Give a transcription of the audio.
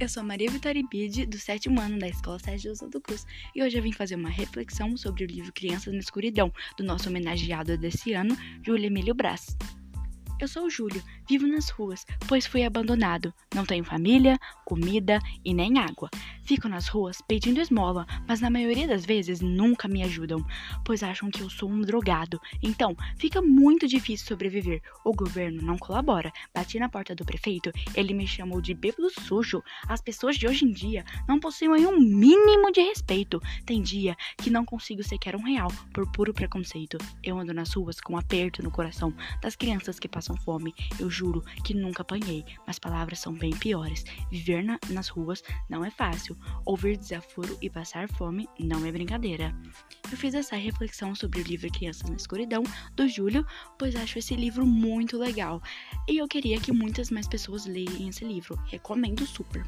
Eu sou Maria Vitória Bide, do sétimo ano da Escola Sérgio do Cruz, e hoje eu vim fazer uma reflexão sobre o livro Crianças na Escuridão, do nosso homenageado desse ano, Júlio Emílio Brás. Eu sou o Júlio, vivo nas ruas, pois fui abandonado. Não tenho família, comida e nem água. Fico nas ruas pedindo esmola, mas na maioria das vezes nunca me ajudam, pois acham que eu sou um drogado. Então, fica muito difícil sobreviver. O governo não colabora. Bati na porta do prefeito, ele me chamou de bêbado sujo. As pessoas de hoje em dia não possuem um mínimo de respeito. Tem dia que não consigo sequer um real por puro preconceito. Eu ando nas ruas com um aperto no coração das crianças que passam fome. Eu juro que nunca apanhei, mas palavras são bem piores. Viver na, nas ruas não é fácil. Ouvir desaforo e passar fome não é brincadeira. Eu fiz essa reflexão sobre o livro Crianças na Escuridão, do Júlio, pois acho esse livro muito legal. E eu queria que muitas mais pessoas leiam esse livro. Recomendo super.